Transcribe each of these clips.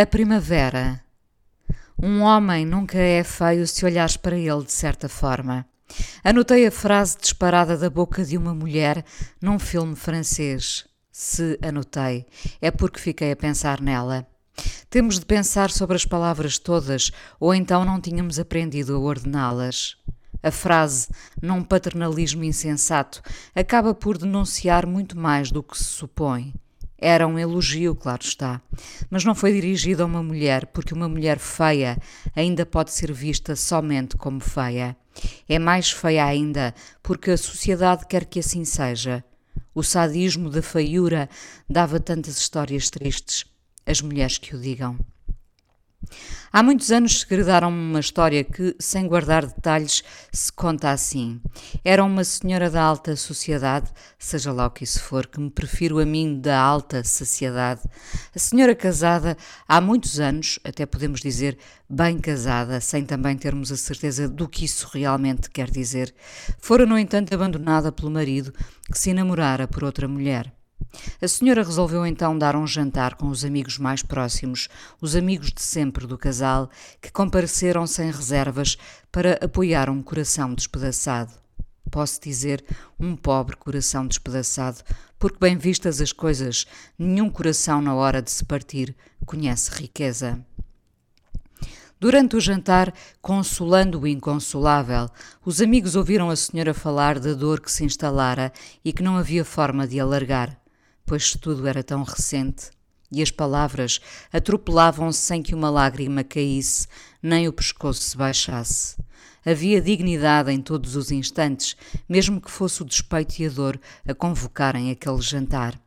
A primavera. Um homem nunca é feio se olhares para ele de certa forma. Anotei a frase disparada da boca de uma mulher num filme francês. Se anotei, é porque fiquei a pensar nela. Temos de pensar sobre as palavras todas, ou então não tínhamos aprendido a ordená-las. A frase, num paternalismo insensato, acaba por denunciar muito mais do que se supõe. Era um elogio, claro está, mas não foi dirigido a uma mulher, porque uma mulher feia ainda pode ser vista somente como feia. É mais feia ainda porque a sociedade quer que assim seja. O sadismo da feiura dava tantas histórias tristes. As mulheres que o digam. Há muitos anos segredaram-me uma história que, sem guardar detalhes, se conta assim. Era uma senhora da alta sociedade, seja lá o que isso for, que me prefiro a mim da alta saciedade. A senhora casada há muitos anos, até podemos dizer bem casada, sem também termos a certeza do que isso realmente quer dizer, fora, no entanto, abandonada pelo marido, que se enamorara por outra mulher. A senhora resolveu então dar um jantar com os amigos mais próximos, os amigos de sempre do casal, que compareceram sem reservas para apoiar um coração despedaçado. Posso dizer um pobre coração despedaçado, porque, bem vistas as coisas, nenhum coração na hora de se partir conhece riqueza. Durante o jantar, consolando o inconsolável, os amigos ouviram a senhora falar da dor que se instalara e que não havia forma de alargar pois tudo era tão recente e as palavras atropelavam-se sem que uma lágrima caísse, nem o pescoço se baixasse. Havia dignidade em todos os instantes, mesmo que fosse o despeito e a dor a convocarem aquele jantar.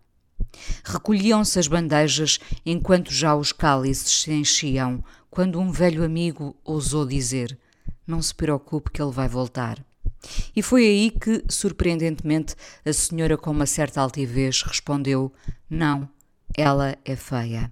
Recolhiam-se as bandejas enquanto já os cálices se enchiam, quando um velho amigo ousou dizer: Não se preocupe que ele vai voltar. E foi aí que, surpreendentemente, a senhora, com uma certa altivez, respondeu: Não, ela é feia.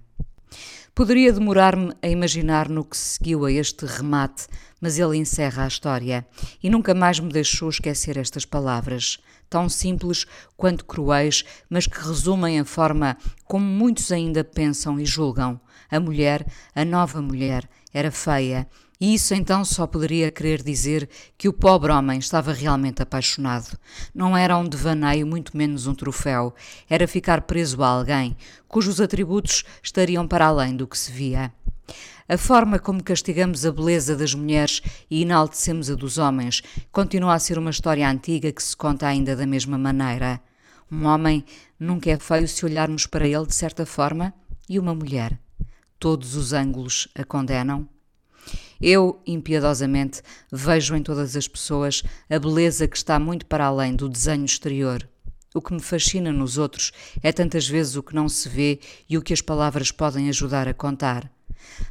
Poderia demorar-me a imaginar no que seguiu a este remate, mas ele encerra a história e nunca mais me deixou esquecer estas palavras, tão simples quanto cruéis, mas que resumem a forma como muitos ainda pensam e julgam. A mulher, a nova mulher, era feia e isso então só poderia querer dizer que o pobre homem estava realmente apaixonado. Não era um devaneio, muito menos um troféu. Era ficar preso a alguém cujos atributos estariam para além do que se via. A forma como castigamos a beleza das mulheres e enaltecemos a dos homens continua a ser uma história antiga que se conta ainda da mesma maneira. Um homem nunca é feio se olharmos para ele de certa forma, e uma mulher. Todos os ângulos a condenam. Eu, impiedosamente, vejo em todas as pessoas a beleza que está muito para além do desenho exterior. O que me fascina nos outros é tantas vezes o que não se vê e o que as palavras podem ajudar a contar.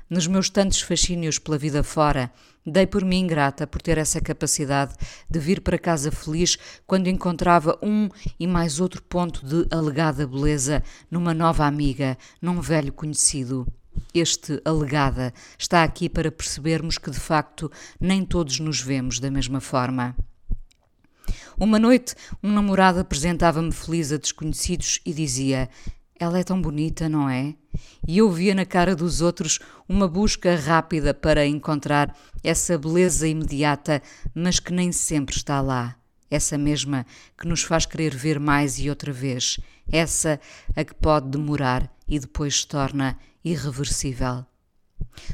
Nos meus tantos fascínios pela vida fora, dei por mim grata por ter essa capacidade de vir para casa feliz quando encontrava um e mais outro ponto de alegada beleza numa nova amiga, num velho conhecido. Este alegada está aqui para percebermos que de facto nem todos nos vemos da mesma forma. Uma noite, um namorado apresentava-me feliz a desconhecidos e dizia: Ela é tão bonita, não é? E eu via na cara dos outros uma busca rápida para encontrar essa beleza imediata, mas que nem sempre está lá. Essa mesma que nos faz querer ver mais e outra vez. Essa a que pode demorar e depois se torna irreversível.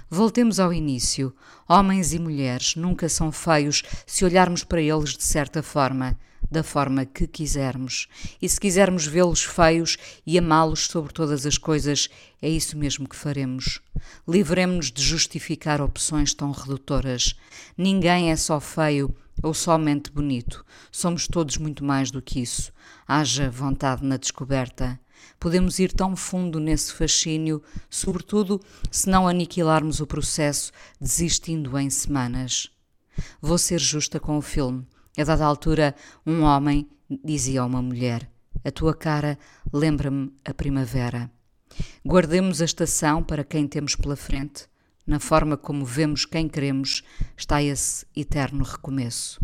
Voltemos ao início. Homens e mulheres nunca são feios se olharmos para eles de certa forma, da forma que quisermos. E se quisermos vê-los feios e amá-los sobre todas as coisas, é isso mesmo que faremos. Livremos-nos de justificar opções tão redutoras. Ninguém é só feio ou somente bonito. Somos todos muito mais do que isso. Haja vontade na descoberta. Podemos ir tão fundo nesse fascínio, sobretudo se não aniquilarmos o processo, desistindo em semanas. Vou ser justa com o filme. A dada altura, um homem dizia a uma mulher: A tua cara lembra-me a primavera. Guardemos a estação para quem temos pela frente. Na forma como vemos quem queremos está esse eterno recomeço.